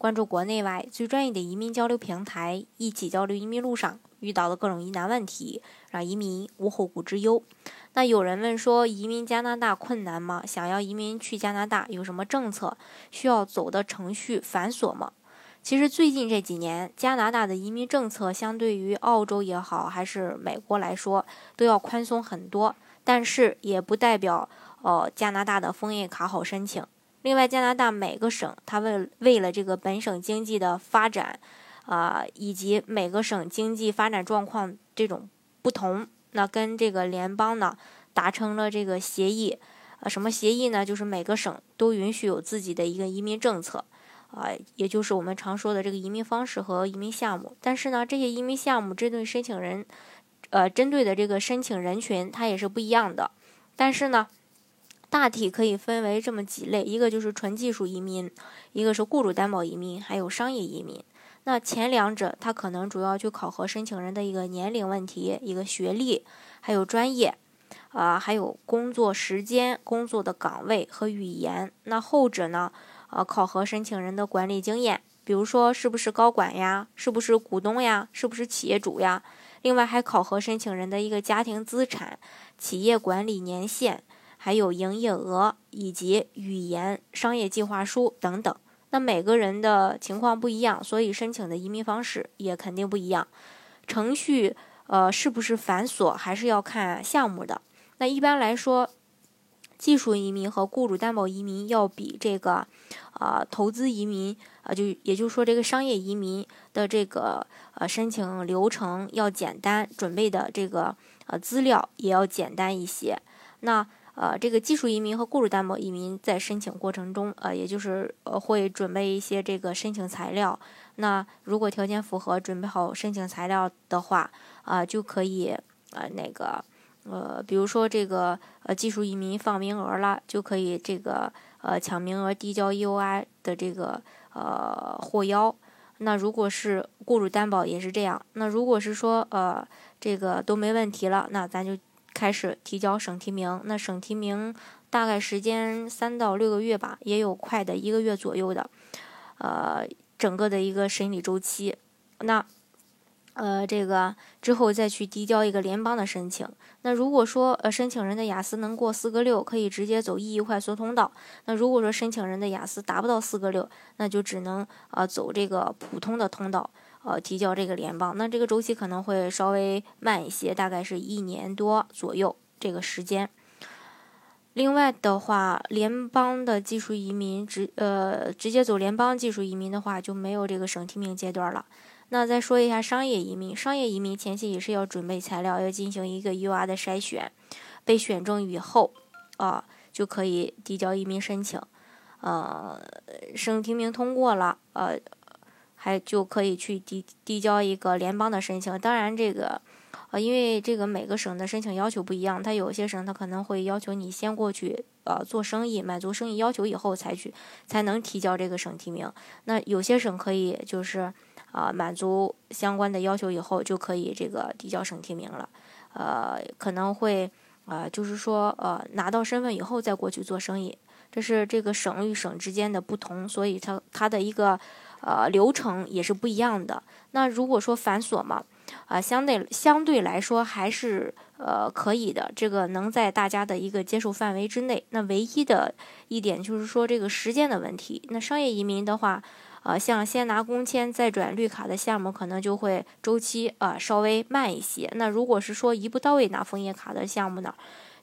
关注国内外最专业的移民交流平台，一起交流移民路上遇到的各种疑难问题，让移民无后顾之忧。那有人问说，移民加拿大困难吗？想要移民去加拿大，有什么政策需要走的程序繁琐吗？其实最近这几年，加拿大的移民政策相对于澳洲也好，还是美国来说，都要宽松很多。但是也不代表，呃，加拿大的枫叶卡好申请。另外，加拿大每个省，它为为了这个本省经济的发展，啊，以及每个省经济发展状况这种不同。那跟这个联邦呢达成了这个协议，呃，什么协议呢？就是每个省都允许有自己的一个移民政策，啊，也就是我们常说的这个移民方式和移民项目。但是呢，这些移民项目针对申请人，呃，针对的这个申请人群它也是不一样的。但是呢，大体可以分为这么几类：一个就是纯技术移民，一个是雇主担保移民，还有商业移民。那前两者，它可能主要去考核申请人的一个年龄问题、一个学历，还有专业，啊，还有工作时间、工作的岗位和语言。那后者呢，呃，考核申请人的管理经验，比如说是不是高管呀，是不是股东呀，是不是企业主呀。另外还考核申请人的一个家庭资产、企业管理年限，还有营业额以及语言、商业计划书等等。那每个人的情况不一样，所以申请的移民方式也肯定不一样。程序呃是不是繁琐，还是要看项目的。那一般来说，技术移民和雇主担保移民要比这个啊投资移民啊就也就是说这个商业移民的这个呃申请流程要简单，准备的这个呃资料也要简单一些。那呃，这个技术移民和雇主担保移民在申请过程中，呃，也就是呃会准备一些这个申请材料。那如果条件符合，准备好申请材料的话，啊，就可以呃那个呃，比如说这个呃技术移民放名额了，就可以这个呃抢名额递交 EOI 的这个呃获邀。那如果是雇主担保也是这样。那如果是说呃这个都没问题了，那咱就。开始提交省提名，那省提名大概时间三到六个月吧，也有快的一个月左右的，呃，整个的一个审理周期。那，呃，这个之后再去递交一个联邦的申请。那如果说呃申请人的雅思能过四个六，可以直接走 E 快速通道。那如果说申请人的雅思达不到四个六，那就只能呃走这个普通的通道。呃，提交这个联邦，那这个周期可能会稍微慢一些，大概是一年多左右这个时间。另外的话，联邦的技术移民直呃直接走联邦技术移民的话，就没有这个省提名阶段了。那再说一下商业移民，商业移民前期也是要准备材料，要进行一个 U R 的筛选，被选中以后啊就可以递交移民申请，呃，省提名通过了，呃。还就可以去递递交一个联邦的申请，当然这个，呃，因为这个每个省的申请要求不一样，它有些省它可能会要求你先过去，呃，做生意，满足生意要求以后才去，才能提交这个省提名。那有些省可以就是，啊，满足相关的要求以后就可以这个递交省提名了，呃，可能会，啊，就是说，呃，拿到身份以后再过去做生意，这是这个省与省之间的不同，所以它它的一个。呃，流程也是不一样的。那如果说繁琐嘛，啊，相对相对来说还是呃可以的，这个能在大家的一个接受范围之内。那唯一的一点就是说这个时间的问题。那商业移民的话，呃，像先拿工签再转绿卡的项目，可能就会周期啊稍微慢一些。那如果是说一步到位拿枫叶卡的项目呢，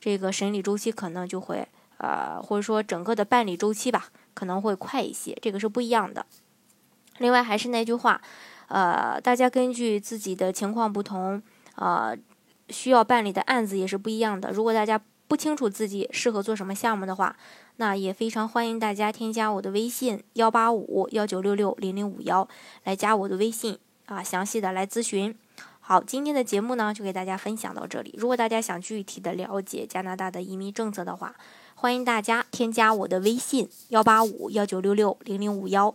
这个审理周期可能就会呃，或者说整个的办理周期吧，可能会快一些。这个是不一样的。另外还是那句话，呃，大家根据自己的情况不同，呃，需要办理的案子也是不一样的。如果大家不清楚自己适合做什么项目的话，那也非常欢迎大家添加我的微信幺八五幺九六六零零五幺来加我的微信啊，详细的来咨询。好，今天的节目呢就给大家分享到这里。如果大家想具体的了解加拿大的移民政策的话，欢迎大家添加我的微信幺八五幺九六六零零五幺，